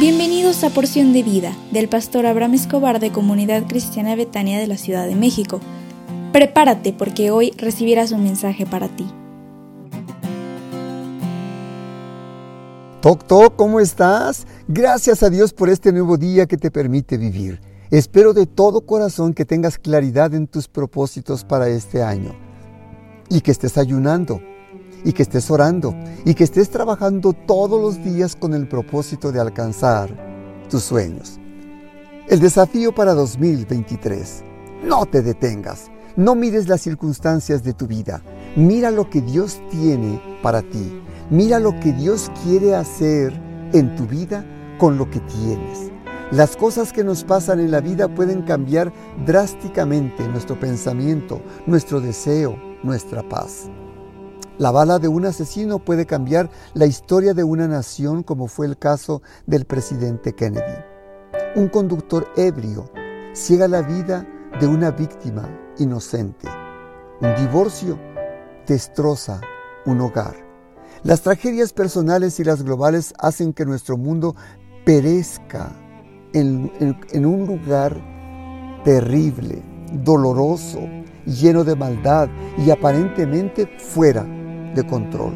Bienvenidos a Porción de Vida del pastor Abraham Escobar de Comunidad Cristiana Betania de la Ciudad de México. Prepárate porque hoy recibirás un mensaje para ti. Toc Toc, ¿cómo estás? Gracias a Dios por este nuevo día que te permite vivir. Espero de todo corazón que tengas claridad en tus propósitos para este año y que estés ayunando y que estés orando y que estés trabajando todos los días con el propósito de alcanzar tus sueños. El desafío para 2023. No te detengas. No mires las circunstancias de tu vida. Mira lo que Dios tiene para ti. Mira lo que Dios quiere hacer en tu vida con lo que tienes. Las cosas que nos pasan en la vida pueden cambiar drásticamente nuestro pensamiento, nuestro deseo, nuestra paz. La bala de un asesino puede cambiar la historia de una nación como fue el caso del presidente Kennedy. Un conductor ebrio ciega la vida de una víctima inocente. Un divorcio destroza un hogar. Las tragedias personales y las globales hacen que nuestro mundo perezca en, un lugar terrible, doloroso, lleno de maldad y aparentemente fuera de control.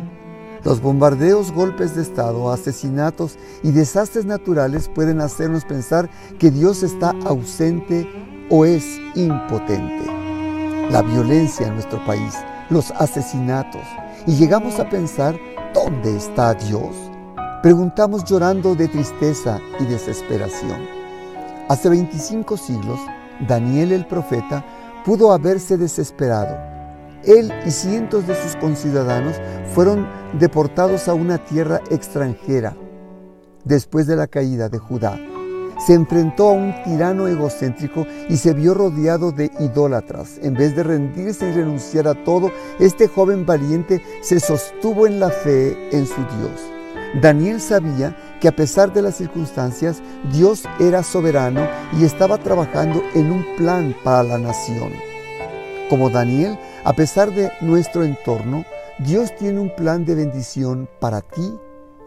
Los bombardeos, golpes de Estado, asesinatos y desastres naturales pueden hacernos pensar que Dios está ausente o es impotente. La violencia en nuestro país, los asesinatos, y llegamos a pensar, ¿dónde está Dios? Preguntamos llorando de tristeza y desesperación. Hace 25 siglos, Daniel el profeta pudo haberse desesperado él y cientos de sus conciudadanos fueron deportados a una tierra extranjera después de la caída de Judá. Se enfrentó a un tirano egocéntrico y se vio rodeado de idólatras. En vez de rendirse y renunciar a todo, este joven valiente se sostuvo en la fe en su Dios. Daniel sabía que a pesar de las circunstancias, Dios era soberano y estaba trabajando en un plan para la nación. Como Daniel, a pesar de nuestro entorno, Dios tiene un plan de bendición para ti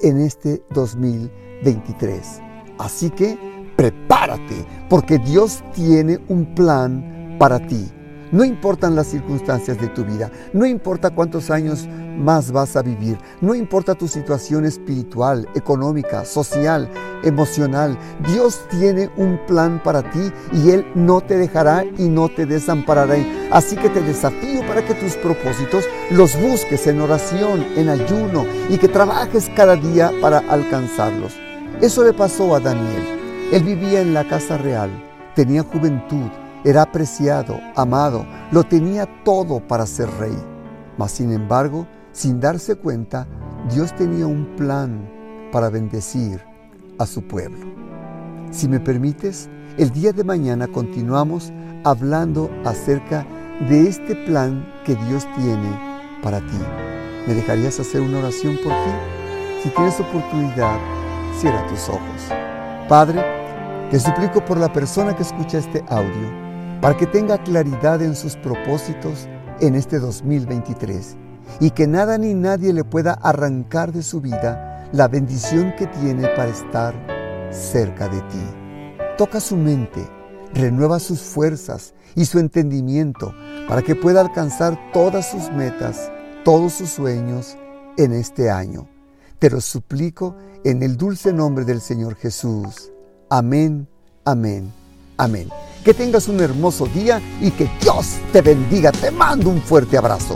en este 2023. Así que prepárate, porque Dios tiene un plan para ti. No importan las circunstancias de tu vida, no importa cuántos años más vas a vivir, no importa tu situación espiritual, económica, social, emocional. Dios tiene un plan para ti y Él no te dejará y no te desamparará. Así que te desafío para que tus propósitos los busques en oración, en ayuno y que trabajes cada día para alcanzarlos. Eso le pasó a Daniel. Él vivía en la casa real, tenía juventud era apreciado, amado, lo tenía todo para ser rey. Mas sin embargo, sin darse cuenta, Dios tenía un plan para bendecir a su pueblo. Si me permites, el día de mañana continuamos hablando acerca de este plan que Dios tiene para ti. ¿Me dejarías hacer una oración por ti? Si tienes oportunidad, cierra tus ojos. Padre, te suplico por la persona que escucha este audio para que tenga claridad en sus propósitos en este 2023 y que nada ni nadie le pueda arrancar de su vida la bendición que tiene para estar cerca de ti. Toca su mente, renueva sus fuerzas y su entendimiento para que pueda alcanzar todas sus metas, todos sus sueños en este año. Te lo suplico en el dulce nombre del Señor Jesús. Amén, amén, amén. Que tengas un hermoso día y que Dios te bendiga. Te mando un fuerte abrazo.